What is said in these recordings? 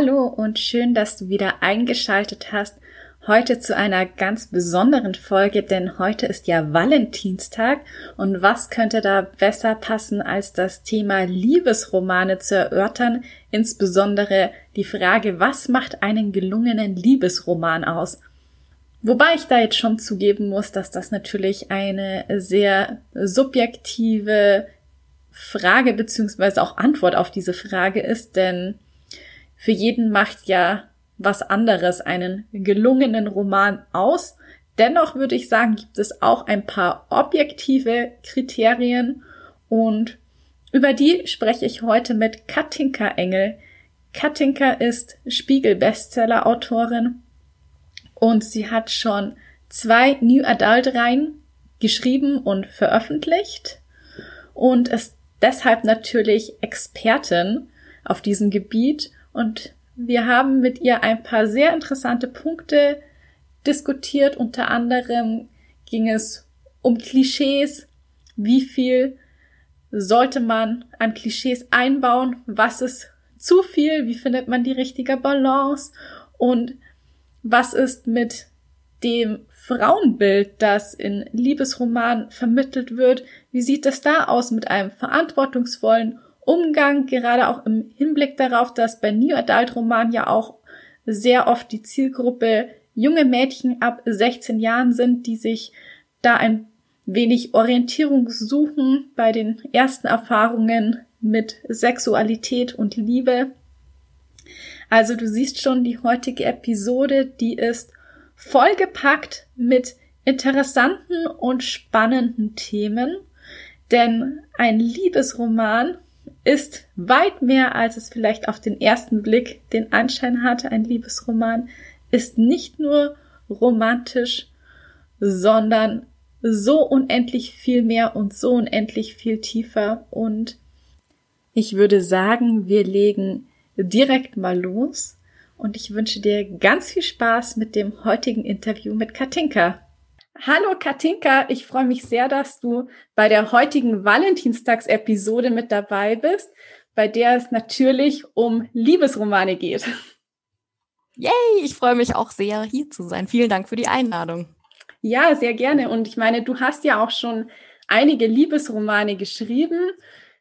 Hallo und schön, dass du wieder eingeschaltet hast. Heute zu einer ganz besonderen Folge, denn heute ist ja Valentinstag und was könnte da besser passen, als das Thema Liebesromane zu erörtern, insbesondere die Frage, was macht einen gelungenen Liebesroman aus? Wobei ich da jetzt schon zugeben muss, dass das natürlich eine sehr subjektive Frage beziehungsweise auch Antwort auf diese Frage ist, denn für jeden macht ja was anderes einen gelungenen Roman aus. Dennoch würde ich sagen, gibt es auch ein paar objektive Kriterien und über die spreche ich heute mit Katinka Engel. Katinka ist Spiegel-Bestseller-Autorin und sie hat schon zwei New Adult Reihen geschrieben und veröffentlicht und ist deshalb natürlich Expertin auf diesem Gebiet und wir haben mit ihr ein paar sehr interessante Punkte diskutiert. Unter anderem ging es um Klischees. Wie viel sollte man an Klischees einbauen? Was ist zu viel? Wie findet man die richtige Balance? Und was ist mit dem Frauenbild, das in Liebesromanen vermittelt wird? Wie sieht es da aus mit einem verantwortungsvollen Umgang, gerade auch im Hinblick darauf, dass bei New Adult Roman ja auch sehr oft die Zielgruppe junge Mädchen ab 16 Jahren sind, die sich da ein wenig Orientierung suchen bei den ersten Erfahrungen mit Sexualität und Liebe. Also du siehst schon, die heutige Episode, die ist vollgepackt mit interessanten und spannenden Themen, denn ein Liebesroman ist weit mehr, als es vielleicht auf den ersten Blick den Anschein hatte. Ein Liebesroman ist nicht nur romantisch, sondern so unendlich viel mehr und so unendlich viel tiefer. Und ich würde sagen, wir legen direkt mal los. Und ich wünsche dir ganz viel Spaß mit dem heutigen Interview mit Katinka. Hallo Katinka, ich freue mich sehr, dass du bei der heutigen Valentinstagsepisode mit dabei bist, bei der es natürlich um Liebesromane geht. Yay, ich freue mich auch sehr, hier zu sein. Vielen Dank für die Einladung. Ja, sehr gerne. Und ich meine, du hast ja auch schon einige Liebesromane geschrieben.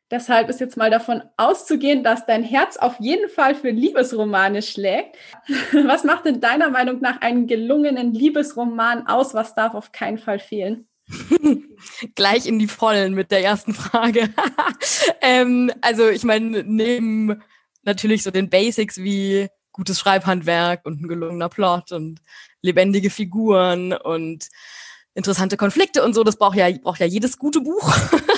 Deshalb ist jetzt mal davon auszugehen, dass dein Herz auf jeden Fall für Liebesromane schlägt. Was macht denn deiner Meinung nach einen gelungenen Liebesroman aus? Was darf auf keinen Fall fehlen? Gleich in die Vollen mit der ersten Frage. ähm, also ich meine, neben natürlich so den Basics wie gutes Schreibhandwerk und ein gelungener Plot und lebendige Figuren und interessante Konflikte und so. Das braucht ja, braucht ja jedes gute Buch.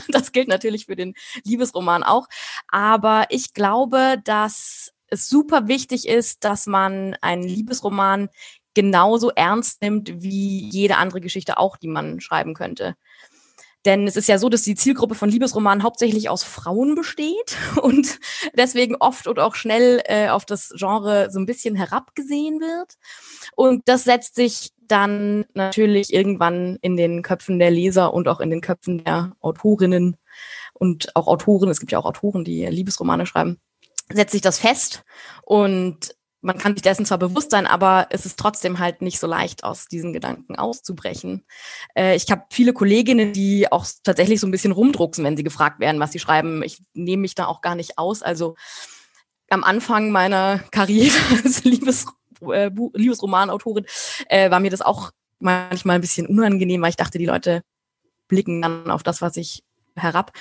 das gilt natürlich für den Liebesroman auch. Aber ich glaube, dass es super wichtig ist, dass man einen Liebesroman genauso ernst nimmt wie jede andere Geschichte auch, die man schreiben könnte. Denn es ist ja so, dass die Zielgruppe von Liebesromanen hauptsächlich aus Frauen besteht und deswegen oft und auch schnell äh, auf das Genre so ein bisschen herabgesehen wird. Und das setzt sich dann natürlich irgendwann in den Köpfen der Leser und auch in den Köpfen der Autorinnen und auch Autoren, es gibt ja auch Autoren, die Liebesromane schreiben, setzt sich das fest und man kann sich dessen zwar bewusst sein, aber es ist trotzdem halt nicht so leicht, aus diesen Gedanken auszubrechen. Äh, ich habe viele Kolleginnen, die auch tatsächlich so ein bisschen rumdrucksen, wenn sie gefragt werden, was sie schreiben. Ich nehme mich da auch gar nicht aus. Also am Anfang meiner Karriere als Liebes, äh, Liebesromanautorin äh, war mir das auch manchmal ein bisschen unangenehm, weil ich dachte, die Leute blicken dann auf das, was ich herab.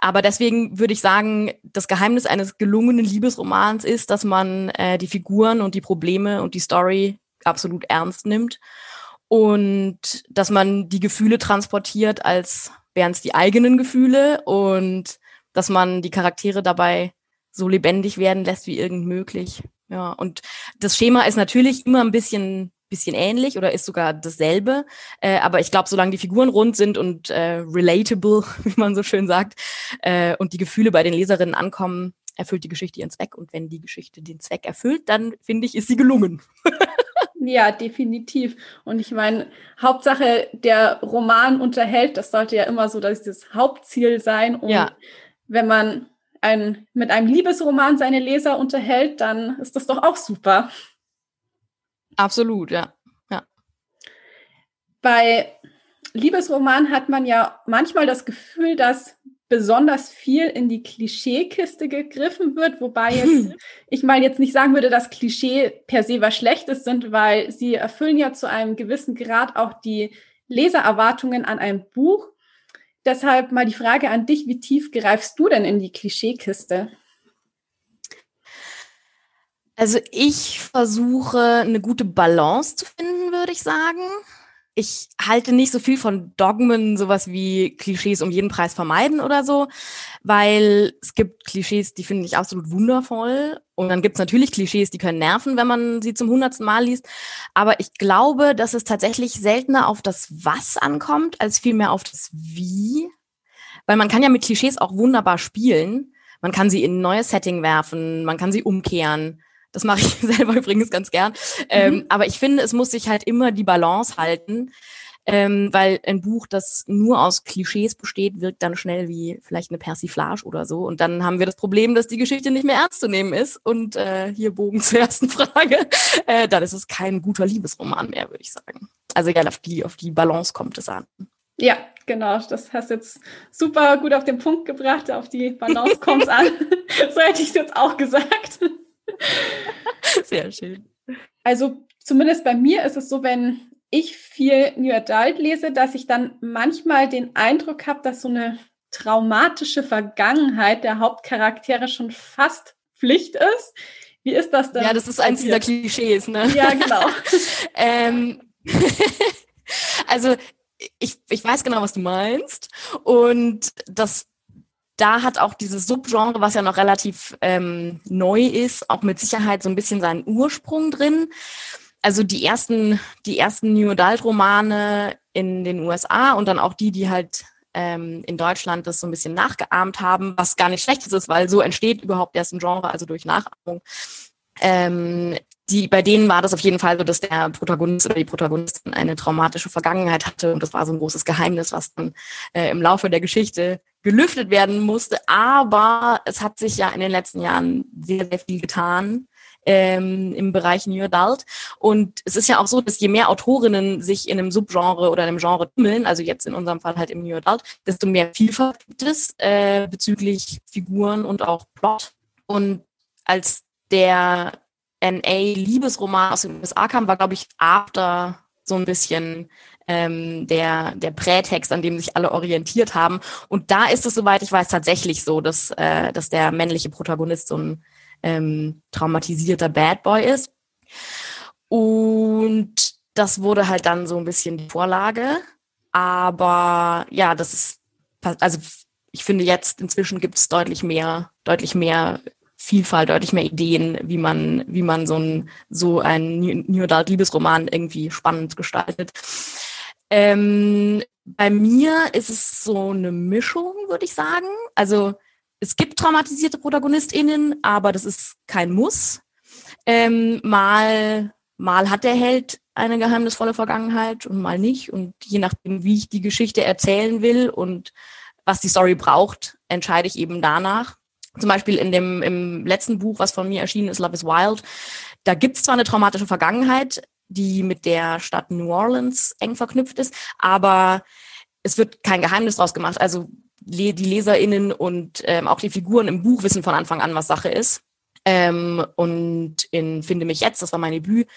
Aber deswegen würde ich sagen, das Geheimnis eines gelungenen Liebesromans ist, dass man äh, die Figuren und die Probleme und die Story absolut ernst nimmt und dass man die Gefühle transportiert, als wären es die eigenen Gefühle und dass man die Charaktere dabei so lebendig werden lässt wie irgend möglich. Ja, und das Schema ist natürlich immer ein bisschen bisschen ähnlich oder ist sogar dasselbe. Äh, aber ich glaube, solange die Figuren rund sind und äh, relatable, wie man so schön sagt, äh, und die Gefühle bei den Leserinnen ankommen, erfüllt die Geschichte ihren Zweck. Und wenn die Geschichte den Zweck erfüllt, dann finde ich, ist sie gelungen. Ja, definitiv. Und ich meine, Hauptsache, der Roman unterhält, das sollte ja immer so das Hauptziel sein. Und ja. wenn man ein, mit einem Liebesroman seine Leser unterhält, dann ist das doch auch super. Absolut, ja. ja. Bei Liebesroman hat man ja manchmal das Gefühl, dass besonders viel in die Klischeekiste gegriffen wird, wobei jetzt ich mal jetzt nicht sagen würde, dass Klischee per se was Schlechtes sind, weil sie erfüllen ja zu einem gewissen Grad auch die Lesererwartungen an ein Buch. Deshalb mal die Frage an dich, wie tief greifst du denn in die Klischeekiste? Also ich versuche eine gute Balance zu finden, würde ich sagen ich halte nicht so viel von Dogmen, sowas wie Klischees um jeden Preis vermeiden oder so, weil es gibt Klischees, die finde ich absolut wundervoll. Und dann gibt es natürlich Klischees, die können nerven, wenn man sie zum hundertsten Mal liest. Aber ich glaube, dass es tatsächlich seltener auf das Was ankommt, als vielmehr auf das Wie. Weil man kann ja mit Klischees auch wunderbar spielen. Man kann sie in ein neues Setting werfen, man kann sie umkehren. Das mache ich selber übrigens ganz gern. Ähm, mhm. Ähm, aber ich finde, es muss sich halt immer die Balance halten, ähm, weil ein Buch, das nur aus Klischees besteht, wirkt dann schnell wie vielleicht eine Persiflage oder so. Und dann haben wir das Problem, dass die Geschichte nicht mehr ernst zu nehmen ist. Und äh, hier Bogen zur ersten Frage. Äh, dann ist es kein guter Liebesroman mehr, würde ich sagen. Also ja, auf die, auf die Balance kommt es an. Ja, genau. Das hast jetzt super gut auf den Punkt gebracht. Auf die Balance kommt es an. so hätte ich es jetzt auch gesagt. Sehr schön. Also zumindest bei mir ist es so, wenn ich viel New Adult lese, dass ich dann manchmal den Eindruck habe, dass so eine traumatische Vergangenheit der Hauptcharaktere schon fast Pflicht ist. Wie ist das denn? Ja, das ist eins dieser Klischees, ne? Ja, genau. ähm, also ich, ich weiß genau, was du meinst. Und das da hat auch dieses Subgenre, was ja noch relativ ähm, neu ist, auch mit Sicherheit so ein bisschen seinen Ursprung drin. Also die ersten, die ersten New Adult Romane in den USA und dann auch die, die halt ähm, in Deutschland das so ein bisschen nachgeahmt haben, was gar nicht schlecht ist, weil so entsteht überhaupt erst ein Genre, also durch Nachahmung. Ähm, die, bei denen war das auf jeden Fall so, dass der Protagonist oder die Protagonistin eine traumatische Vergangenheit hatte und das war so ein großes Geheimnis, was dann äh, im Laufe der Geschichte gelüftet werden musste. Aber es hat sich ja in den letzten Jahren sehr, sehr viel getan ähm, im Bereich New Adult. Und es ist ja auch so, dass je mehr Autorinnen sich in einem Subgenre oder einem Genre tummeln, also jetzt in unserem Fall halt im New Adult, desto mehr Vielfalt gibt es äh, bezüglich Figuren und auch Plot. Und als der NA-Liebesroman aus den USA kam, war, glaube ich, After so ein bisschen ähm, der, der Prätext, an dem sich alle orientiert haben. Und da ist es, soweit ich weiß, tatsächlich so, dass, äh, dass der männliche Protagonist so ein ähm, traumatisierter Bad Boy ist. Und das wurde halt dann so ein bisschen die Vorlage. Aber ja, das ist, also ich finde jetzt inzwischen gibt es deutlich mehr, deutlich mehr Vielfalt, deutlich mehr Ideen, wie man, wie man so ein, so ein New Adult Liebesroman irgendwie spannend gestaltet. Ähm, bei mir ist es so eine Mischung, würde ich sagen. Also es gibt traumatisierte ProtagonistInnen, aber das ist kein Muss. Ähm, mal, mal hat der Held eine geheimnisvolle Vergangenheit und mal nicht. Und je nachdem, wie ich die Geschichte erzählen will und was die Story braucht, entscheide ich eben danach. Zum Beispiel in dem im letzten Buch, was von mir erschienen ist, Love is Wild, da gibt es zwar eine traumatische Vergangenheit, die mit der Stadt New Orleans eng verknüpft ist, aber es wird kein Geheimnis draus gemacht. Also die LeserInnen und ähm, auch die Figuren im Buch wissen von Anfang an, was Sache ist. Ähm, und in Finde mich jetzt, das war mein Debüt,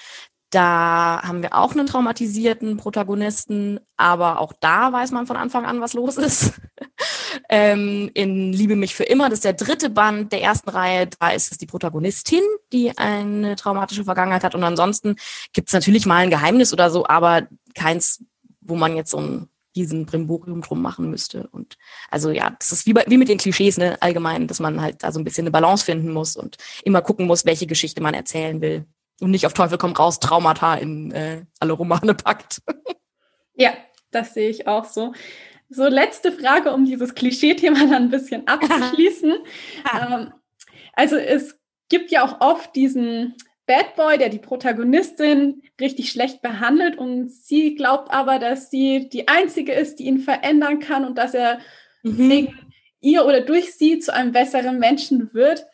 da haben wir auch einen traumatisierten Protagonisten, aber auch da weiß man von Anfang an, was los ist. ähm, in Liebe mich für immer, das ist der dritte Band der ersten Reihe, da ist es die Protagonistin, die eine traumatische Vergangenheit hat. Und ansonsten gibt es natürlich mal ein Geheimnis oder so, aber keins, wo man jetzt so ein diesen Brimborium drum machen müsste. Und also ja, das ist wie, bei, wie mit den Klischees, ne, allgemein, dass man halt da so ein bisschen eine Balance finden muss und immer gucken muss, welche Geschichte man erzählen will. Und nicht auf Teufel komm raus, Traumata in äh, alle Romane packt. Ja, das sehe ich auch so. So, letzte Frage, um dieses Klischee-Thema dann ein bisschen abzuschließen. ähm, also es gibt ja auch oft diesen Bad Boy, der die Protagonistin richtig schlecht behandelt und sie glaubt aber, dass sie die einzige ist, die ihn verändern kann und dass er mhm. wegen ihr oder durch sie zu einem besseren Menschen wird.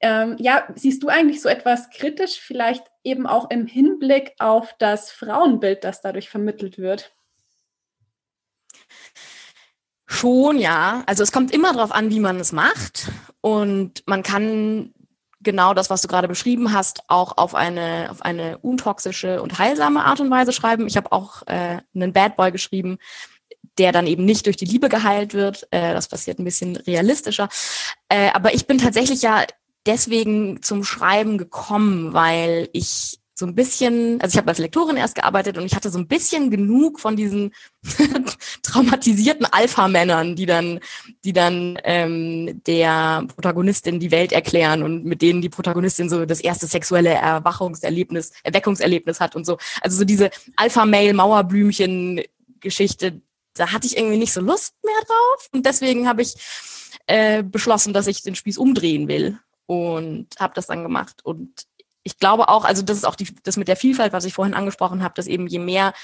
Ähm, ja, siehst du eigentlich so etwas kritisch, vielleicht eben auch im Hinblick auf das Frauenbild, das dadurch vermittelt wird? Schon, ja. Also es kommt immer darauf an, wie man es macht. Und man kann genau das, was du gerade beschrieben hast, auch auf eine, auf eine untoxische und heilsame Art und Weise schreiben. Ich habe auch äh, einen Bad Boy geschrieben, der dann eben nicht durch die Liebe geheilt wird. Äh, das passiert ein bisschen realistischer. Äh, aber ich bin tatsächlich ja deswegen zum Schreiben gekommen, weil ich so ein bisschen, also ich habe als Lektorin erst gearbeitet und ich hatte so ein bisschen genug von diesen traumatisierten Alpha-Männern, die dann, die dann ähm, der Protagonistin die Welt erklären und mit denen die Protagonistin so das erste sexuelle Erwachungserlebnis, Erweckungserlebnis hat und so. Also so diese Alpha-Mail-Mauerbblümchen-Geschichte, da hatte ich irgendwie nicht so Lust mehr drauf und deswegen habe ich äh, beschlossen, dass ich den Spieß umdrehen will und habe das dann gemacht und ich glaube auch, also das ist auch die, das mit der Vielfalt, was ich vorhin angesprochen habe, dass eben je mehr,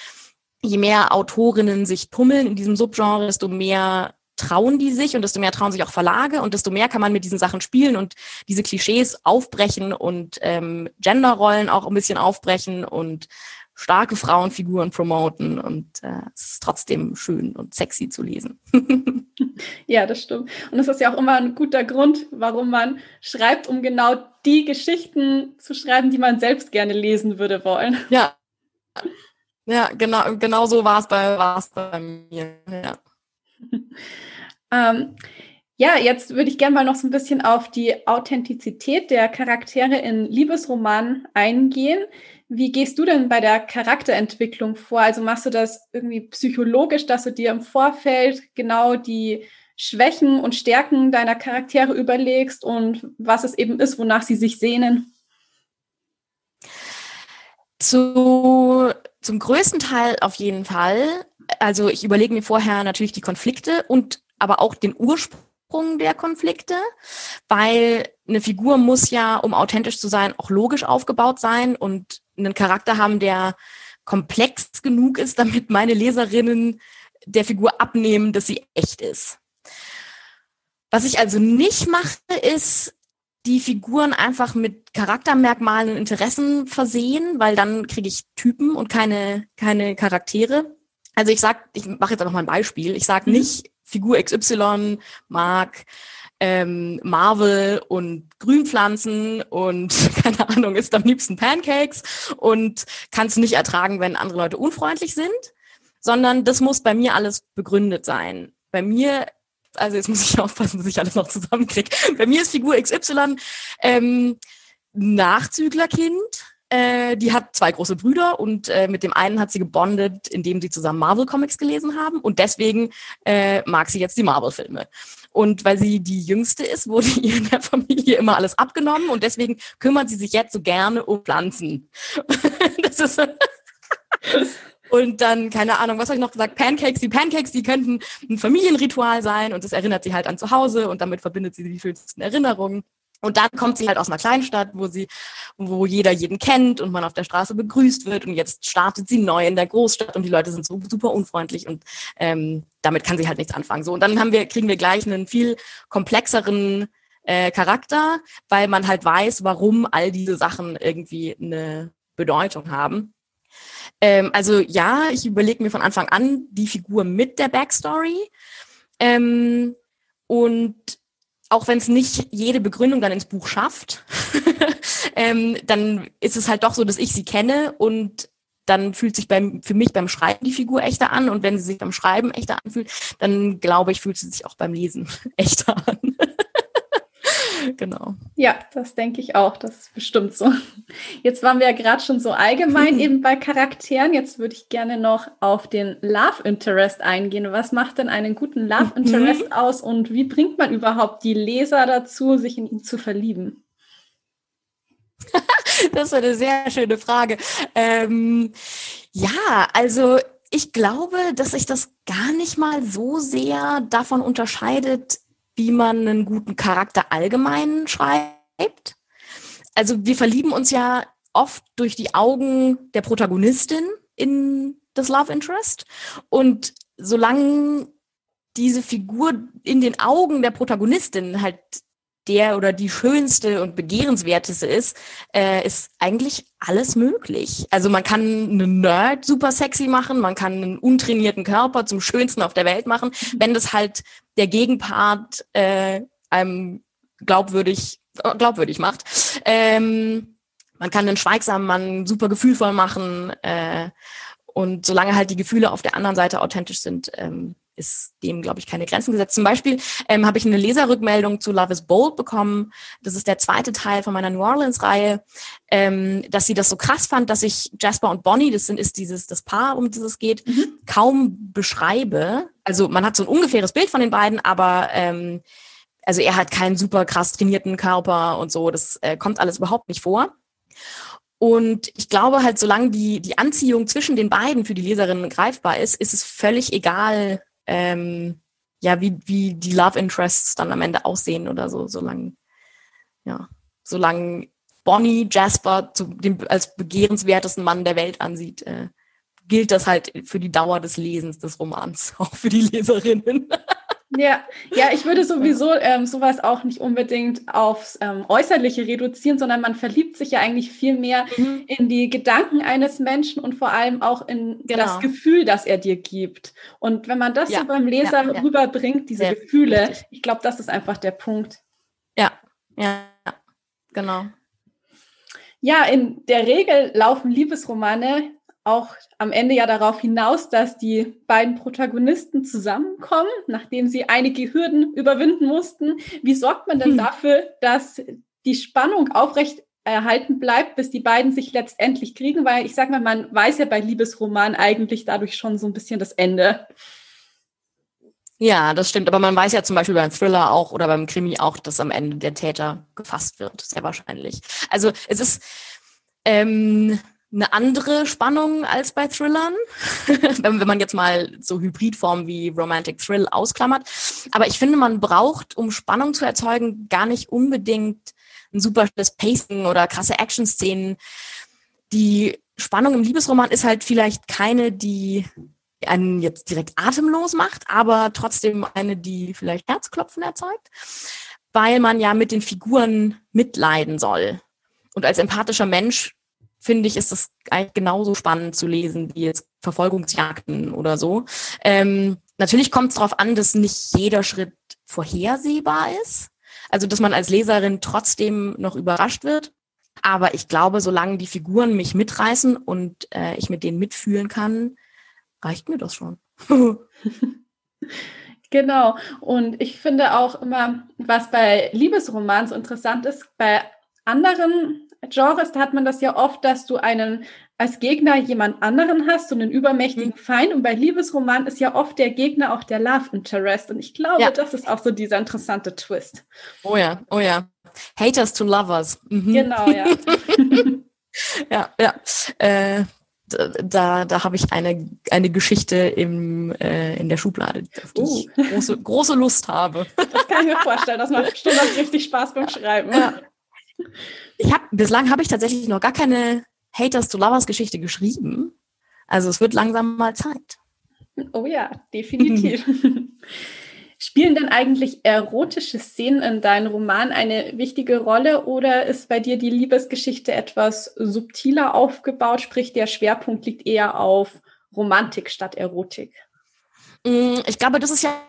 je mehr Autorinnen sich tummeln in diesem Subgenre, desto mehr trauen die sich und desto mehr trauen sich auch Verlage und desto mehr kann man mit diesen Sachen spielen und diese Klischees aufbrechen und ähm, Genderrollen auch ein bisschen aufbrechen und starke Frauenfiguren promoten und äh, es ist trotzdem schön und sexy zu lesen. ja, das stimmt. Und es ist ja auch immer ein guter Grund, warum man schreibt, um genau die Geschichten zu schreiben, die man selbst gerne lesen würde wollen. Ja. Ja, genau, genau so war es bei, war's bei mir. Ja. ähm, ja, jetzt würde ich gerne mal noch so ein bisschen auf die Authentizität der Charaktere in Liebesromanen eingehen. Wie gehst du denn bei der Charakterentwicklung vor? Also machst du das irgendwie psychologisch, dass du dir im Vorfeld genau die Schwächen und Stärken deiner Charaktere überlegst und was es eben ist, wonach sie sich sehnen? Zu, zum größten Teil auf jeden Fall. Also ich überlege mir vorher natürlich die Konflikte und aber auch den Ursprung der Konflikte, weil eine Figur muss ja, um authentisch zu sein, auch logisch aufgebaut sein und einen Charakter haben, der komplex genug ist, damit meine Leserinnen der Figur abnehmen, dass sie echt ist. Was ich also nicht mache, ist die Figuren einfach mit Charaktermerkmalen und Interessen versehen, weil dann kriege ich Typen und keine, keine Charaktere. Also ich sag, ich mache jetzt einfach mal ein Beispiel. Ich sage mhm. nicht, Figur XY mag ähm, Marvel und Grünpflanzen und keine Ahnung, isst am liebsten Pancakes und kann es nicht ertragen, wenn andere Leute unfreundlich sind, sondern das muss bei mir alles begründet sein. Bei mir also jetzt muss ich aufpassen, dass ich alles noch zusammenkriege. Bei mir ist Figur XY ähm, Nachzüglerkind. Äh, die hat zwei große Brüder und äh, mit dem einen hat sie gebondet, indem sie zusammen Marvel Comics gelesen haben und deswegen äh, mag sie jetzt die Marvel Filme. Und weil sie die Jüngste ist, wurde ihr in der Familie immer alles abgenommen und deswegen kümmert sie sich jetzt so gerne um Pflanzen. das ist Und dann, keine Ahnung, was habe ich noch gesagt? Pancakes. Die Pancakes, die könnten ein Familienritual sein und das erinnert sie halt an zu Hause und damit verbindet sie die schönsten Erinnerungen. Und dann kommt sie halt aus einer Kleinstadt, wo sie, wo jeder jeden kennt und man auf der Straße begrüßt wird. Und jetzt startet sie neu in der Großstadt und die Leute sind so super unfreundlich und ähm, damit kann sie halt nichts anfangen. So und dann haben wir, kriegen wir gleich einen viel komplexeren äh, Charakter, weil man halt weiß, warum all diese Sachen irgendwie eine Bedeutung haben. Ähm, also ja, ich überlege mir von Anfang an die Figur mit der Backstory. Ähm, und auch wenn es nicht jede Begründung dann ins Buch schafft, ähm, dann ist es halt doch so, dass ich sie kenne und dann fühlt sich beim, für mich beim Schreiben die Figur echter an und wenn sie sich beim Schreiben echter anfühlt, dann glaube ich, fühlt sie sich auch beim Lesen echter an. genau. Ja, das denke ich auch, das ist bestimmt so. Jetzt waren wir ja gerade schon so allgemein eben bei Charakteren. Jetzt würde ich gerne noch auf den Love Interest eingehen. Was macht denn einen guten Love mhm. Interest mhm. aus und wie bringt man überhaupt die Leser dazu, sich in ihn zu verlieben? das ist eine sehr schöne Frage. Ähm, ja, also ich glaube, dass sich das gar nicht mal so sehr davon unterscheidet, wie man einen guten Charakter allgemein schreibt. Also wir verlieben uns ja oft durch die Augen der Protagonistin in das Love Interest. Und solange diese Figur in den Augen der Protagonistin halt der oder die schönste und begehrenswerteste ist, äh, ist eigentlich alles möglich. Also man kann einen Nerd super sexy machen, man kann einen untrainierten Körper zum schönsten auf der Welt machen, wenn das halt der Gegenpart äh, einem glaubwürdig glaubwürdig macht. Ähm, man kann einen schweigsamen Mann super gefühlvoll machen äh, und solange halt die Gefühle auf der anderen Seite authentisch sind, ähm, ist dem, glaube ich, keine Grenzen gesetzt. Zum Beispiel ähm, habe ich eine Leserrückmeldung zu Love is Bold bekommen. Das ist der zweite Teil von meiner New Orleans-Reihe, ähm, dass sie das so krass fand, dass ich Jasper und Bonnie, das sind ist dieses das Paar, um das es geht, mhm. kaum beschreibe. Also man hat so ein ungefähres Bild von den beiden, aber ähm, also er hat keinen super krass trainierten Körper und so. Das äh, kommt alles überhaupt nicht vor. Und ich glaube halt, solange die, die Anziehung zwischen den beiden für die Leserinnen greifbar ist, ist es völlig egal, ähm, ja, wie, wie die Love Interests dann am Ende aussehen oder so, solange, ja, solange Bonnie Jasper zu dem, als begehrenswertesten Mann der Welt ansieht, äh, gilt das halt für die Dauer des Lesens des Romans, auch für die Leserinnen. Ja, ja, ich würde sowieso ähm, sowas auch nicht unbedingt aufs ähm, Äußerliche reduzieren, sondern man verliebt sich ja eigentlich viel mehr mhm. in die Gedanken eines Menschen und vor allem auch in genau. das Gefühl, das er dir gibt. Und wenn man das ja. so beim Leser ja, ja. rüberbringt, diese Sehr Gefühle, richtig. ich glaube, das ist einfach der Punkt. Ja, ja, genau. Ja, in der Regel laufen Liebesromane auch am Ende ja darauf hinaus, dass die beiden Protagonisten zusammenkommen, nachdem sie einige Hürden überwinden mussten. Wie sorgt man denn hm. dafür, dass die Spannung aufrecht erhalten bleibt, bis die beiden sich letztendlich kriegen? Weil ich sag mal, man weiß ja bei Liebesromanen eigentlich dadurch schon so ein bisschen das Ende. Ja, das stimmt. Aber man weiß ja zum Beispiel beim Thriller auch oder beim Krimi auch, dass am Ende der Täter gefasst wird. Sehr wahrscheinlich. Also es ist, ähm, eine andere Spannung als bei Thrillern, wenn, wenn man jetzt mal so Hybridformen wie Romantic Thrill ausklammert. Aber ich finde, man braucht, um Spannung zu erzeugen, gar nicht unbedingt ein super Pacing oder krasse Action-Szenen. Die Spannung im Liebesroman ist halt vielleicht keine, die einen jetzt direkt atemlos macht, aber trotzdem eine, die vielleicht Herzklopfen erzeugt, weil man ja mit den Figuren mitleiden soll. Und als empathischer Mensch finde ich, ist das eigentlich genauso spannend zu lesen wie jetzt Verfolgungsjagden oder so. Ähm, natürlich kommt es darauf an, dass nicht jeder Schritt vorhersehbar ist. Also, dass man als Leserin trotzdem noch überrascht wird. Aber ich glaube, solange die Figuren mich mitreißen und äh, ich mit denen mitfühlen kann, reicht mir das schon. genau. Und ich finde auch immer, was bei Liebesromanen so interessant ist, bei anderen Genres, da hat man das ja oft, dass du einen als Gegner jemand anderen hast, so einen übermächtigen mhm. Feind. Und bei Liebesroman ist ja oft der Gegner auch der Love Interest. Und ich glaube, ja. das ist auch so dieser interessante Twist. Oh ja, oh ja. Haters to Lovers. Mhm. Genau, ja. ja, ja. Äh, da, da habe ich eine, eine Geschichte im, äh, in der Schublade, auf die uh. ich große, große Lust habe. Das kann ich mir vorstellen. Das macht bestimmt richtig Spaß beim Schreiben. Ja. Ich habe bislang habe ich tatsächlich noch gar keine Haters to Lovers Geschichte geschrieben. Also es wird langsam mal Zeit. Oh ja, definitiv. Spielen denn eigentlich erotische Szenen in deinem Roman eine wichtige Rolle oder ist bei dir die Liebesgeschichte etwas subtiler aufgebaut, sprich der Schwerpunkt liegt eher auf Romantik statt Erotik? Mm, ich glaube, das ist ja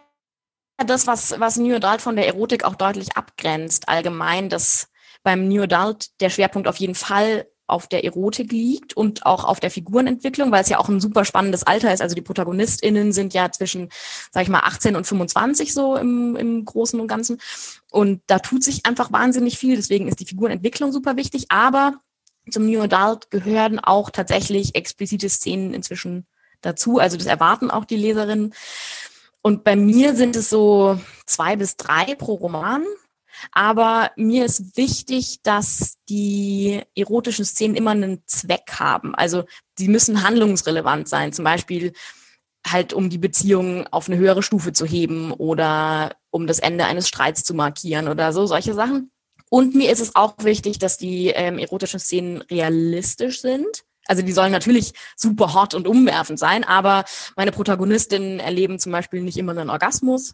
das, was, was New Adult von der Erotik auch deutlich abgrenzt. Allgemein, dass beim New Adult der Schwerpunkt auf jeden Fall auf der Erotik liegt und auch auf der Figurenentwicklung, weil es ja auch ein super spannendes Alter ist. Also die ProtagonistInnen sind ja zwischen, sag ich mal, 18 und 25 so im, im Großen und Ganzen. Und da tut sich einfach wahnsinnig viel. Deswegen ist die Figurenentwicklung super wichtig. Aber zum New Adult gehören auch tatsächlich explizite Szenen inzwischen dazu. Also das erwarten auch die Leserinnen. Und bei mir sind es so zwei bis drei pro Roman. Aber mir ist wichtig, dass die erotischen Szenen immer einen Zweck haben. Also sie müssen handlungsrelevant sein. Zum Beispiel halt um die Beziehung auf eine höhere Stufe zu heben oder um das Ende eines Streits zu markieren oder so, solche Sachen. Und mir ist es auch wichtig, dass die ähm, erotischen Szenen realistisch sind. Also die sollen natürlich super hot und umwerfend sein, aber meine Protagonistinnen erleben zum Beispiel nicht immer einen Orgasmus.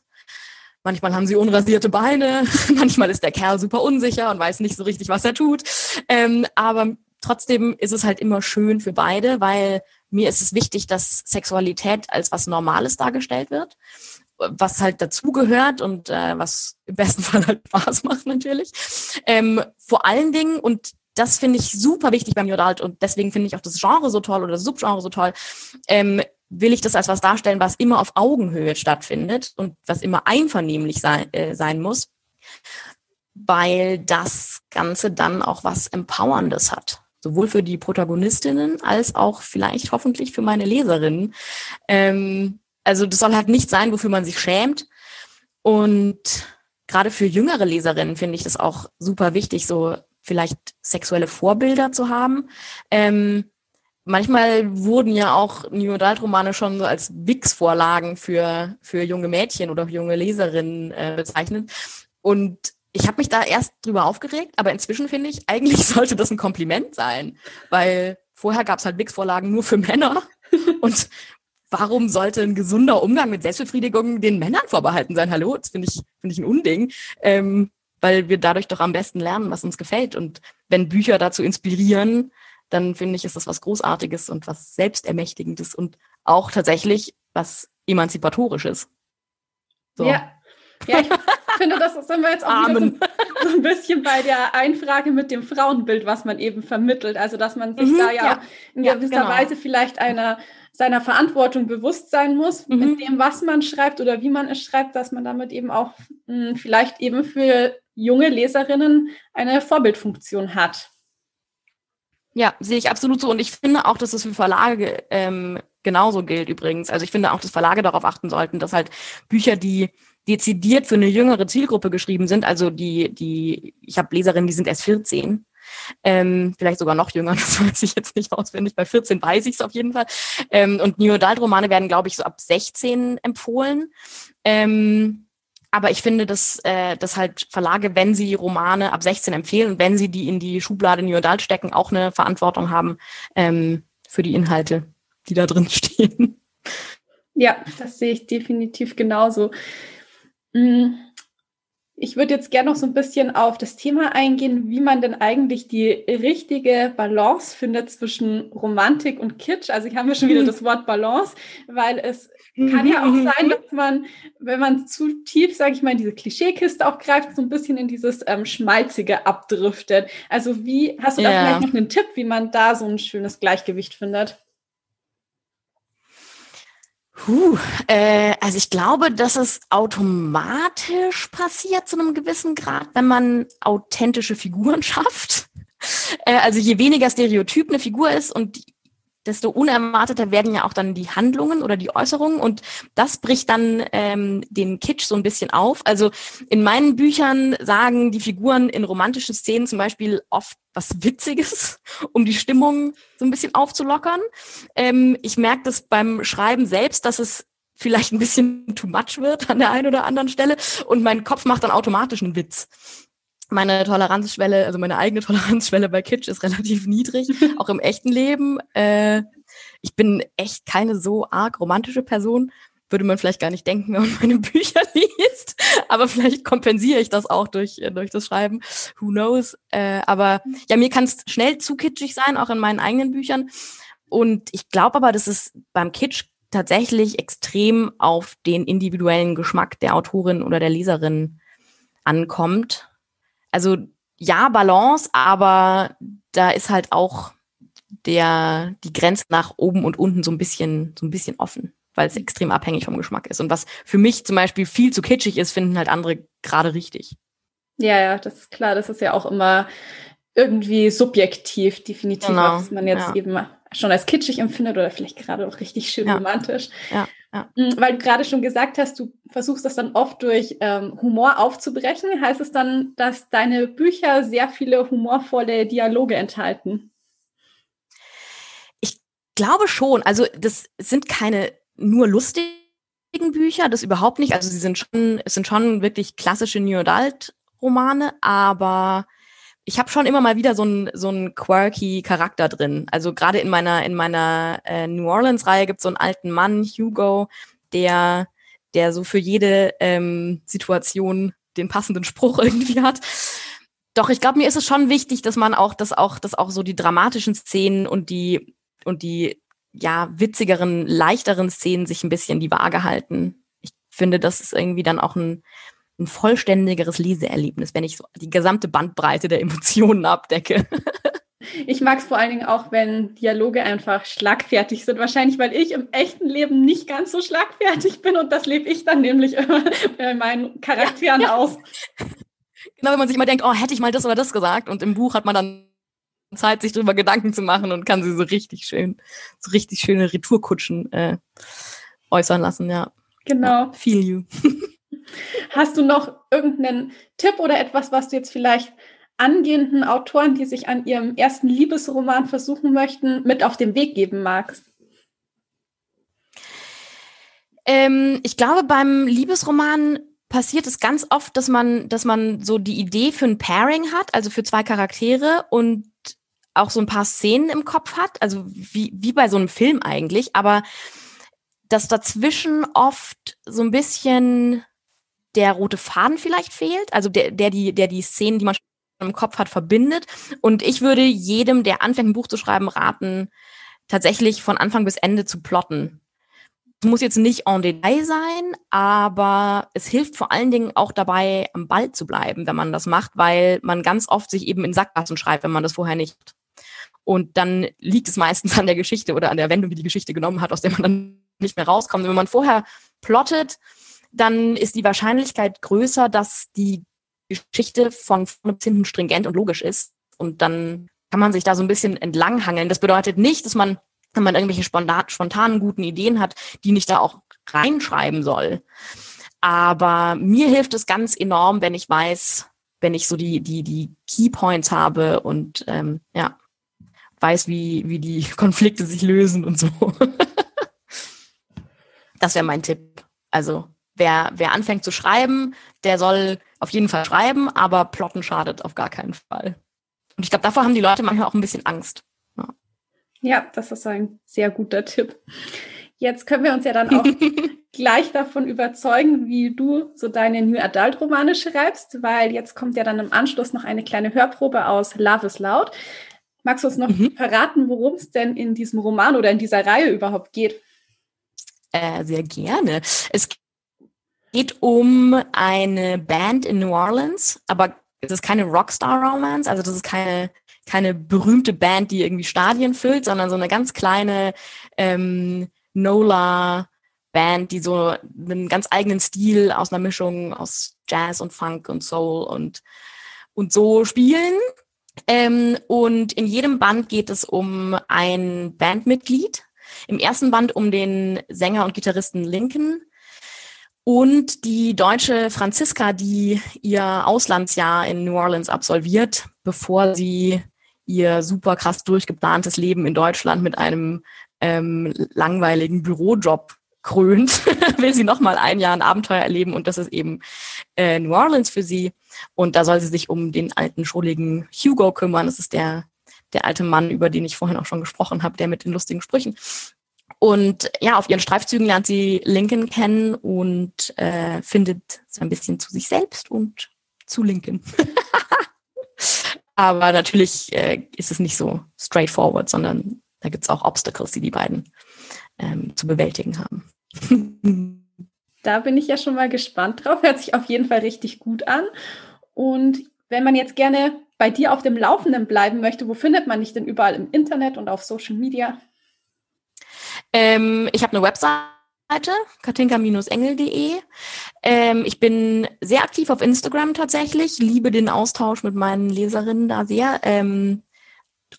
Manchmal haben sie unrasierte Beine, manchmal ist der Kerl super unsicher und weiß nicht so richtig, was er tut. Ähm, aber trotzdem ist es halt immer schön für beide, weil mir ist es wichtig, dass Sexualität als was Normales dargestellt wird was halt dazugehört und äh, was im besten Fall halt Spaß macht natürlich. Ähm, vor allen Dingen, und das finde ich super wichtig beim Jodalt und deswegen finde ich auch das Genre so toll oder das Subgenre so toll, ähm, will ich das als was darstellen, was immer auf Augenhöhe stattfindet und was immer einvernehmlich sein, äh, sein muss, weil das Ganze dann auch was Empowerndes hat. Sowohl für die Protagonistinnen als auch vielleicht hoffentlich für meine Leserinnen. Ähm, also das soll halt nicht sein, wofür man sich schämt. Und gerade für jüngere Leserinnen finde ich das auch super wichtig, so vielleicht sexuelle Vorbilder zu haben. Ähm, manchmal wurden ja auch New Adult Romane schon so als Wix-Vorlagen für, für junge Mädchen oder junge Leserinnen äh, bezeichnet. Und ich habe mich da erst drüber aufgeregt, aber inzwischen finde ich, eigentlich sollte das ein Kompliment sein, weil vorher gab es halt Wix-Vorlagen nur für Männer und warum sollte ein gesunder Umgang mit Selbstbefriedigung den Männern vorbehalten sein? Hallo, das finde ich, finde ich ein Unding. Ähm, weil wir dadurch doch am besten lernen, was uns gefällt. Und wenn Bücher dazu inspirieren, dann finde ich, ist das was Großartiges und was Selbstermächtigendes und auch tatsächlich was Emanzipatorisches. So. Ja. Ja, ich finde, das sind wir jetzt auch so, so, ein bisschen bei der Einfrage mit dem Frauenbild, was man eben vermittelt. Also, dass man sich mhm, da ja, ja, in gewisser ja, genau. Weise vielleicht einer seiner Verantwortung bewusst sein muss, mhm. mit dem, was man schreibt oder wie man es schreibt, dass man damit eben auch mh, hm, vielleicht eben für junge Leserinnen eine Vorbildfunktion hat. Ja, sehe ich absolut so. Und ich finde auch, dass es für Verlage ähm, genauso gilt übrigens. Also ich finde auch, dass Verlage darauf achten sollten, dass halt Bücher, die dezidiert für eine jüngere Zielgruppe geschrieben sind, also die, die, ich habe Leserinnen, die sind erst 14, ähm, vielleicht sogar noch jünger, das weiß ich jetzt nicht auswendig, bei 14 weiß ich es auf jeden Fall. Ähm, und New Adult Romane werden, glaube ich, so ab 16 empfohlen. Ähm, aber ich finde, dass, äh, dass halt Verlage, wenn sie Romane ab 16 empfehlen wenn sie die in die Schublade New Adult stecken, auch eine Verantwortung haben ähm, für die Inhalte, die da drin stehen. Ja, das sehe ich definitiv genauso. Mhm. Ich würde jetzt gerne noch so ein bisschen auf das Thema eingehen, wie man denn eigentlich die richtige Balance findet zwischen Romantik und Kitsch. Also ich habe ja schon wieder mhm. das Wort Balance, weil es kann ja auch mhm. sein, dass man, wenn man zu tief, sage ich mal, in diese Klischeekiste auch greift, so ein bisschen in dieses ähm, Schmalzige abdriftet. Also wie, hast du da ja. vielleicht noch einen Tipp, wie man da so ein schönes Gleichgewicht findet? Puh, äh, also ich glaube, dass es automatisch passiert zu einem gewissen Grad, wenn man authentische Figuren schafft. Äh, also je weniger Stereotyp eine Figur ist und desto unerwarteter werden ja auch dann die Handlungen oder die Äußerungen und das bricht dann ähm, den Kitsch so ein bisschen auf. Also in meinen Büchern sagen die Figuren in romantischen Szenen zum Beispiel oft was Witziges, um die Stimmung so ein bisschen aufzulockern. Ähm, ich merke das beim Schreiben selbst, dass es vielleicht ein bisschen too much wird an der einen oder anderen Stelle und mein Kopf macht dann automatisch einen Witz meine Toleranzschwelle, also meine eigene Toleranzschwelle bei Kitsch ist relativ niedrig, auch im echten Leben. Äh, ich bin echt keine so arg romantische Person. Würde man vielleicht gar nicht denken, wenn man meine Bücher liest. Aber vielleicht kompensiere ich das auch durch, äh, durch das Schreiben. Who knows? Äh, aber ja, mir kann es schnell zu kitschig sein, auch in meinen eigenen Büchern. Und ich glaube aber, dass es beim Kitsch tatsächlich extrem auf den individuellen Geschmack der Autorin oder der Leserin ankommt also ja, Balance, aber da ist halt auch der, die Grenze nach oben und unten so ein bisschen, so ein bisschen offen, weil es extrem abhängig vom Geschmack ist. Und was für mich zum Beispiel viel zu kitschig ist, finden halt andere gerade richtig. Ja, ja, das ist klar. Das ist ja auch immer irgendwie subjektiv, definitiv, Genau, was man jetzt ja. eben schon als kitschig empfindet oder vielleicht gerade auch richtig schön Ja. romantisch. Ja, ja. Mm, Weil du gerade schon gesagt hast, du versuchst das dann oft durch ähm, Humor aufzubrechen. Heißt es dann, dass deine Bücher sehr viele humorvolle Dialoge enthalten? glaube schon. Also das sind keine nur lustigen Bücher, das überhaupt nicht. Also sie sind schon, es sind schon wirklich klassische New Adult Romane, aber ich habe schon immer mal wieder so einen so quirky Charakter drin. Also gerade in meiner in meiner äh, New Orleans Reihe gibt es so einen alten Mann Hugo, der der so für jede ähm, Situation den passenden Spruch irgendwie hat. Doch ich glaube, mir ist es schon wichtig, dass man auch, dass auch, dass auch so die dramatischen Szenen und die und die ja witzigeren, leichteren Szenen sich ein bisschen die Waage halten. Ich finde, das ist irgendwie dann auch ein, ein vollständigeres Leseerlebnis, wenn ich so die gesamte Bandbreite der Emotionen abdecke. Ich mag es vor allen Dingen auch, wenn Dialoge einfach schlagfertig sind. Wahrscheinlich, weil ich im echten Leben nicht ganz so schlagfertig bin und das lebe ich dann nämlich immer bei meinen Charakteren Ja, ja. aus. Genau, wenn man sich immer denkt, oh, hätte ich mal das oder das gesagt. Und im Buch hat man dann Zeit, sich darüber Gedanken zu machen und kann sie so richtig schön, so richtig schöne Retourkutschen äh, äußern lassen, ja. Genau. Feel you. Hast du noch irgendeinen Tipp oder etwas, was du jetzt vielleicht angehenden Autoren, die sich an ihrem ersten Liebesroman versuchen möchten, mit auf den Weg geben magst? Ähm, ich glaube, beim Liebesroman passiert es ganz oft, dass man, dass man so die Idee für ein Pairing hat, also für zwei Charaktere und auch so ein paar Szenen im Kopf hat, also wie, wie bei so einem Film eigentlich, aber dass dazwischen oft so ein bisschen der rote Faden vielleicht fehlt, also der, der die, der die Szenen, die man im Kopf hat, verbindet. Und ich würde jedem, der anfängt, ein Buch zu schreiben, raten, tatsächlich von Anfang bis Ende zu plotten. Es muss jetzt nicht en Detail sein, aber es hilft vor allen Dingen auch dabei, am Ball zu bleiben, wenn man das macht, weil man ganz oft sich eben in Sackgassen schreibt, wenn man das vorher nicht. Und dann liegt es meistens an der Geschichte oder an der Wendung, die die Geschichte genommen hat, aus der man dann nicht mehr rauskommt. Wenn man vorher plottet, dann ist die Wahrscheinlichkeit größer, dass die Geschichte von vorne bis hinten stringent und logisch ist. Und dann kann man sich da so ein bisschen entlanghangeln. Das bedeutet nicht, dass man, wenn man irgendwelche spontan, spontanen guten Ideen hat, die nicht da auch reinschreiben soll. Aber mir hilft es ganz enorm, wenn ich weiß, wenn ich so die, die, die Keypoints habe und ähm, ja, weiß, wie, wie die Konflikte sich lösen und so. das wäre mein Tipp. Also wer, wer anfängt zu schreiben, der soll auf jeden Fall schreiben, aber plotten schadet auf gar keinen Fall. Und ich glaube, davor haben die Leute manchmal auch ein bisschen Angst. Ja. Ja, das ist ein sehr guter Tipp. Jetzt können wir uns ja dann auch gleich davon überzeugen, wie du so deine New Adult Romane schreibst, weil jetzt kommt ja dann im Anschluss noch eine kleine Hörprobe aus Love is Loud. Magst du uns noch Mhm. verraten, worum es denn in diesem Roman oder in dieser Reihe überhaupt geht? Äh, sehr gerne. Es geht um eine Band in New Orleans, aber es ist keine Rockstar-Romance, also das ist keine, keine berühmte Band, die irgendwie Stadien füllt, sondern so eine ganz kleine ähm, Nola-Band, die so einen ganz eigenen Stil aus einer Mischung aus Jazz und Funk und Soul und, und so spielen. Ähm, und in jedem Band geht es um ein Bandmitglied. Im ersten Band um den Sänger und Gitarristen Lincoln und die deutsche Franziska, die ihr Auslandsjahr in New Orleans absolviert, bevor sie ihr super krass durchgeplantes Leben in Deutschland mit einem ähm, langweiligen Bürojob krönt, will sie noch mal ein Jahr ein Abenteuer erleben und das ist eben äh, New Orleans für sie und da soll sie sich um den alten schrulligen Hugo kümmern. Das ist der der alte Mann, über den ich vorhin auch schon gesprochen habe, der mit den lustigen Sprüchen. Und ja, auf ihren Streifzügen lernt sie Lincoln kennen und äh, findet so ein bisschen zu sich selbst und zu Lincoln. Aber natürlich äh, ist es nicht so straightforward, sondern da gibt's auch Obstacles, die die beiden ähm, zu bewältigen haben. Da bin ich ja schon mal gespannt drauf. Hört sich auf jeden Fall richtig gut an. Und wenn man jetzt gerne bei dir auf dem Laufenden bleiben möchte, wo findet man dich denn überall im Internet und auf Social Media? Ähm, ich habe eine Website, katinka-engel.de. Ähm, ich bin sehr aktiv auf Instagram tatsächlich, liebe den Austausch mit meinen Leserinnen da sehr. Ähm,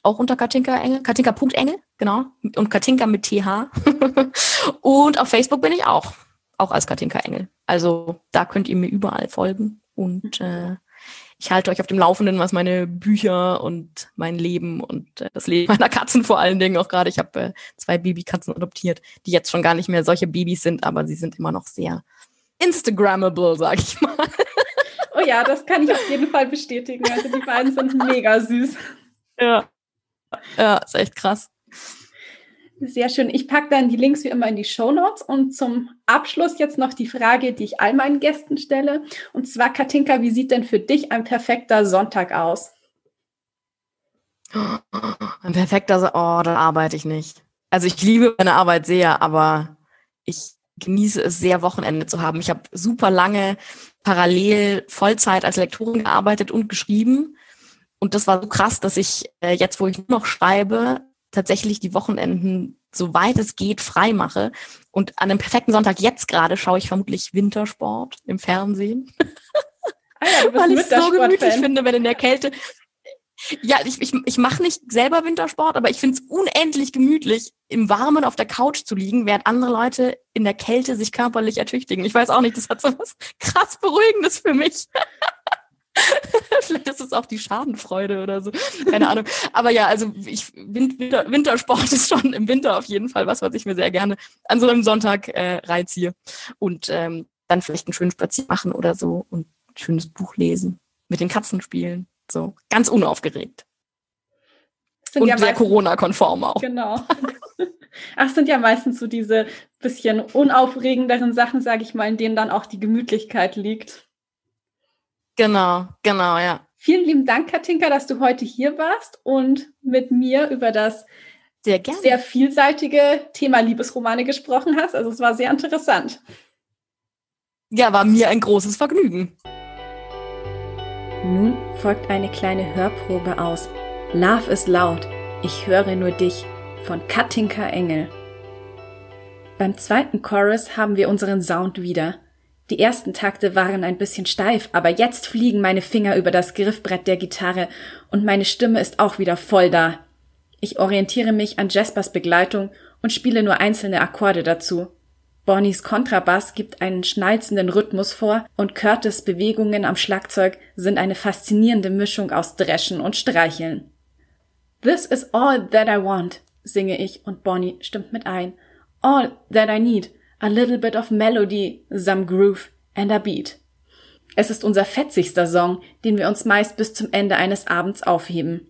auch unter Katinka Engel, Katinka.engel, genau. Und Katinka mit TH. und auf Facebook bin ich auch, auch als Katinka Engel. Also da könnt ihr mir überall folgen. Und äh, ich halte euch auf dem Laufenden, was meine Bücher und mein Leben und äh, das Leben meiner Katzen vor allen Dingen auch gerade. Ich habe äh, zwei Babykatzen adoptiert, die jetzt schon gar nicht mehr solche Babys sind, aber sie sind immer noch sehr Instagrammable, sag ich mal. Oh ja, das kann ich auf jeden Fall bestätigen. Also die beiden sind mega süß. Ja. Ja, ist echt krass. Sehr schön. Ich packe dann die Links wie immer in die Show Notes und zum Abschluss jetzt noch die Frage, die ich all meinen Gästen stelle. Und zwar, Katinka, wie sieht denn für dich ein perfekter Sonntag aus? Ein perfekter, Sonntag, oh, da arbeite ich nicht. Also ich liebe meine Arbeit sehr, aber ich genieße es sehr, Wochenende zu haben. Ich habe super lange parallel Vollzeit als Lektorin gearbeitet und geschrieben. Und das war so krass, dass ich äh, jetzt, wo ich nur noch schreibe, tatsächlich die Wochenenden, soweit es geht, frei mache. Und an einem perfekten Sonntag jetzt gerade schaue ich vermutlich Wintersport im Fernsehen. Ah ja, Weil ich es so gemütlich finde, wenn in der Kälte. Ja, ich, ich, ich mache nicht selber Wintersport, aber ich finde es unendlich gemütlich, im Warmen auf der Couch zu liegen, während andere Leute in der Kälte sich körperlich ertüchtigen. Ich weiß auch nicht, das hat so was krass Beruhigendes für mich. Vielleicht ist es auch die Schadenfreude oder so. Keine Ahnung. Aber ja, also ich, Winter, Wintersport ist schon im Winter auf jeden Fall was, was ich mir sehr gerne an so einem Sonntag äh, reinziehe. Und ähm, dann vielleicht einen schönen Spaziergang machen oder so und ein schönes Buch lesen, mit den Katzen spielen. So, ganz unaufgeregt. Und ja sehr Corona-konform auch. Genau. Ach, sind ja meistens so diese bisschen unaufregenderen Sachen, sage ich mal, in denen dann auch die Gemütlichkeit liegt. Genau, genau, ja. Vielen lieben Dank, Katinka, dass du heute hier warst und mit mir über das sehr, sehr vielseitige Thema Liebesromane gesprochen hast. Also es war sehr interessant. Ja, war mir ein großes Vergnügen. Nun folgt eine kleine Hörprobe aus Love is Loud. Ich höre nur dich von Katinka Engel. Beim zweiten Chorus haben wir unseren Sound wieder. Die ersten Takte waren ein bisschen steif, aber jetzt fliegen meine Finger über das Griffbrett der Gitarre und meine Stimme ist auch wieder voll da. Ich orientiere mich an Jaspers Begleitung und spiele nur einzelne Akkorde dazu. Bonnies Kontrabass gibt einen schnalzenden Rhythmus vor und Curtis Bewegungen am Schlagzeug sind eine faszinierende Mischung aus Dreschen und Streicheln. This is all that I want, singe ich und Bonnie stimmt mit ein. All that I need a little bit of melody, some groove and a beat. Es ist unser fetzigster Song, den wir uns meist bis zum Ende eines Abends aufheben.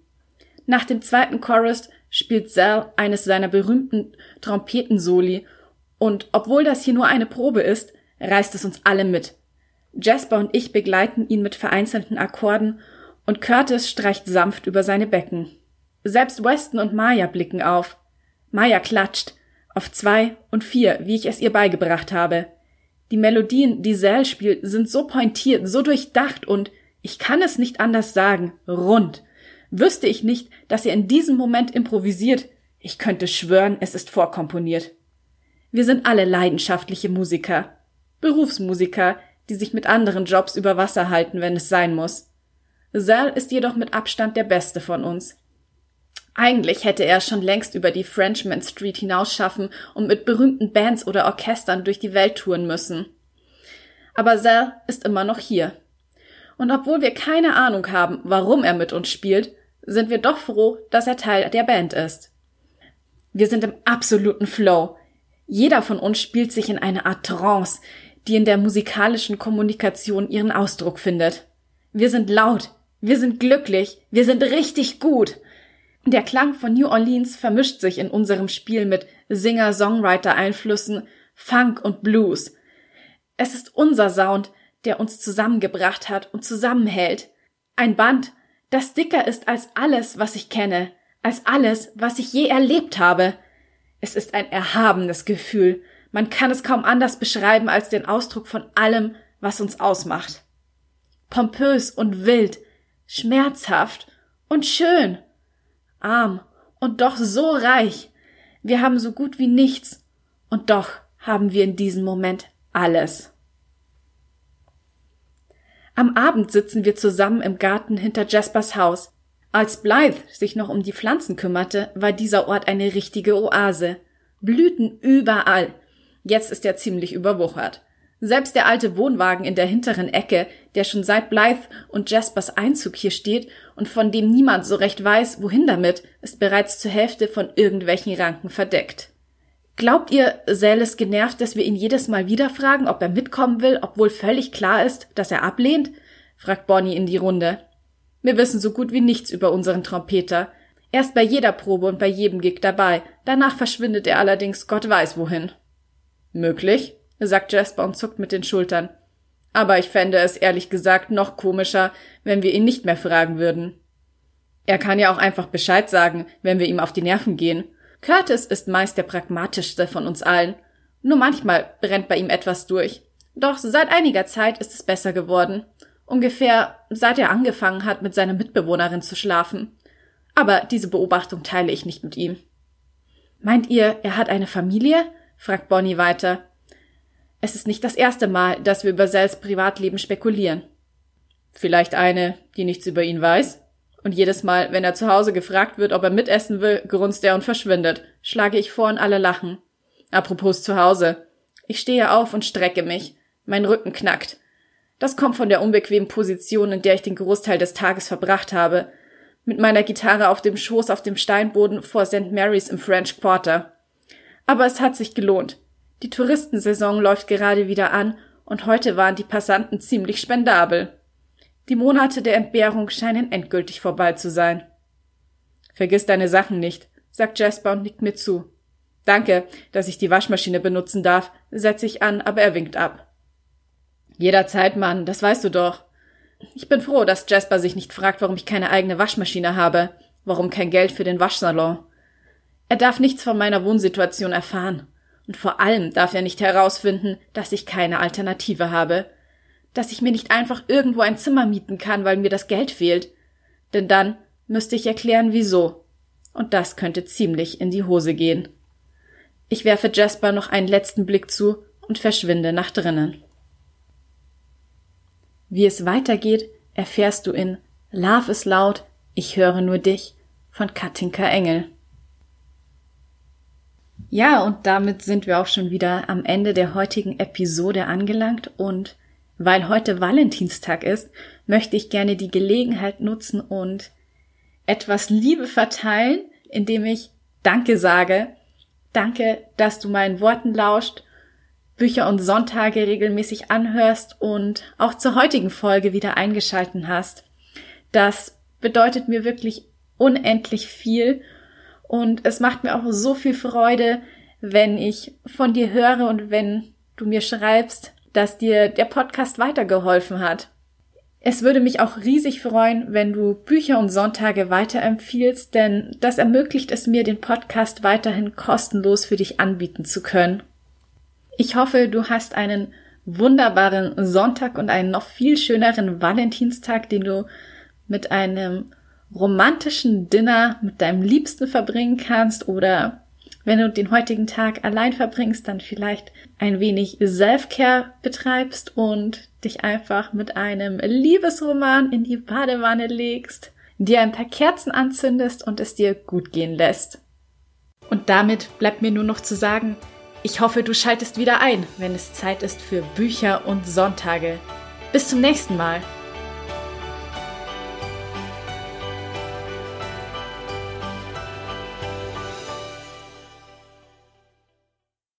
Nach dem zweiten Chorus spielt Sal eines seiner berühmten Trompetensoli und obwohl das hier nur eine Probe ist, reißt es uns alle mit. Jasper und ich begleiten ihn mit vereinzelten Akkorden und Curtis streicht sanft über seine Becken. Selbst Weston und Maya blicken auf. Maya klatscht, auf zwei und vier, wie ich es ihr beigebracht habe. Die Melodien, die Sal spielt, sind so pointiert, so durchdacht und, ich kann es nicht anders sagen, rund. Wüsste ich nicht, dass er in diesem Moment improvisiert, ich könnte schwören, es ist vorkomponiert. Wir sind alle leidenschaftliche Musiker. Berufsmusiker, die sich mit anderen Jobs über Wasser halten, wenn es sein muss. Sal ist jedoch mit Abstand der beste von uns. Eigentlich hätte er schon längst über die Frenchman Street hinausschaffen und mit berühmten Bands oder Orchestern durch die Welt touren müssen. Aber Sal ist immer noch hier. Und obwohl wir keine Ahnung haben, warum er mit uns spielt, sind wir doch froh, dass er Teil der Band ist. Wir sind im absoluten Flow. Jeder von uns spielt sich in eine Art Trance, die in der musikalischen Kommunikation ihren Ausdruck findet. Wir sind laut, wir sind glücklich, wir sind richtig gut. Der Klang von New Orleans vermischt sich in unserem Spiel mit Singer-Songwriter-Einflüssen, Funk und Blues. Es ist unser Sound, der uns zusammengebracht hat und zusammenhält. Ein Band, das dicker ist als alles, was ich kenne, als alles, was ich je erlebt habe. Es ist ein erhabenes Gefühl. Man kann es kaum anders beschreiben als den Ausdruck von allem, was uns ausmacht. Pompös und wild, schmerzhaft und schön arm und doch so reich. Wir haben so gut wie nichts und doch haben wir in diesem Moment alles. Am Abend sitzen wir zusammen im Garten hinter Jaspers Haus. Als Blythe sich noch um die Pflanzen kümmerte, war dieser Ort eine richtige Oase. Blüten überall. Jetzt ist er ziemlich überwuchert. Selbst der alte Wohnwagen in der hinteren Ecke, der schon seit Blythe und Jaspers Einzug hier steht und von dem niemand so recht weiß, wohin damit, ist bereits zur Hälfte von irgendwelchen Ranken verdeckt. Glaubt ihr, Sal ist genervt, dass wir ihn jedes Mal wieder fragen, ob er mitkommen will, obwohl völlig klar ist, dass er ablehnt? fragt Bonnie in die Runde. Wir wissen so gut wie nichts über unseren Trompeter. Er ist bei jeder Probe und bei jedem Gig dabei. Danach verschwindet er allerdings Gott weiß wohin. Möglich, sagt Jasper und zuckt mit den Schultern. Aber ich fände es ehrlich gesagt noch komischer, wenn wir ihn nicht mehr fragen würden. Er kann ja auch einfach Bescheid sagen, wenn wir ihm auf die Nerven gehen. Curtis ist meist der pragmatischste von uns allen. Nur manchmal brennt bei ihm etwas durch. Doch seit einiger Zeit ist es besser geworden. Ungefähr seit er angefangen hat, mit seiner Mitbewohnerin zu schlafen. Aber diese Beobachtung teile ich nicht mit ihm. Meint ihr, er hat eine Familie? fragt Bonnie weiter. Es ist nicht das erste Mal, dass wir über Sells Privatleben spekulieren. Vielleicht eine, die nichts über ihn weiß? Und jedes Mal, wenn er zu Hause gefragt wird, ob er mitessen will, grunzt er und verschwindet. Schlage ich vor und alle lachen. Apropos zu Hause. Ich stehe auf und strecke mich. Mein Rücken knackt. Das kommt von der unbequemen Position, in der ich den Großteil des Tages verbracht habe. Mit meiner Gitarre auf dem Schoß auf dem Steinboden vor St. Mary's im French Quarter. Aber es hat sich gelohnt. Die Touristensaison läuft gerade wieder an und heute waren die Passanten ziemlich spendabel. Die Monate der Entbehrung scheinen endgültig vorbei zu sein. Vergiss deine Sachen nicht, sagt Jasper und nickt mir zu. Danke, dass ich die Waschmaschine benutzen darf, setze ich an, aber er winkt ab. Jederzeit, Mann, das weißt du doch. Ich bin froh, dass Jasper sich nicht fragt, warum ich keine eigene Waschmaschine habe, warum kein Geld für den Waschsalon. Er darf nichts von meiner Wohnsituation erfahren. Und vor allem darf er nicht herausfinden, dass ich keine Alternative habe, dass ich mir nicht einfach irgendwo ein Zimmer mieten kann, weil mir das Geld fehlt. Denn dann müsste ich erklären, wieso. Und das könnte ziemlich in die Hose gehen. Ich werfe Jasper noch einen letzten Blick zu und verschwinde nach drinnen. Wie es weitergeht, erfährst du in Love is laut, ich höre nur dich von Katinka Engel. Ja, und damit sind wir auch schon wieder am Ende der heutigen Episode angelangt und weil heute Valentinstag ist, möchte ich gerne die Gelegenheit nutzen und etwas Liebe verteilen, indem ich Danke sage. Danke, dass du meinen Worten lauscht, Bücher und Sonntage regelmäßig anhörst und auch zur heutigen Folge wieder eingeschalten hast. Das bedeutet mir wirklich unendlich viel und es macht mir auch so viel Freude, wenn ich von dir höre und wenn du mir schreibst, dass dir der Podcast weitergeholfen hat. Es würde mich auch riesig freuen, wenn du Bücher und Sonntage weiterempfiehlst, denn das ermöglicht es mir, den Podcast weiterhin kostenlos für dich anbieten zu können. Ich hoffe, du hast einen wunderbaren Sonntag und einen noch viel schöneren Valentinstag, den du mit einem romantischen Dinner mit deinem Liebsten verbringen kannst oder wenn du den heutigen Tag allein verbringst, dann vielleicht ein wenig Self-Care betreibst und dich einfach mit einem Liebesroman in die Badewanne legst, dir ein paar Kerzen anzündest und es dir gut gehen lässt. Und damit bleibt mir nur noch zu sagen, ich hoffe, du schaltest wieder ein, wenn es Zeit ist für Bücher und Sonntage. Bis zum nächsten Mal.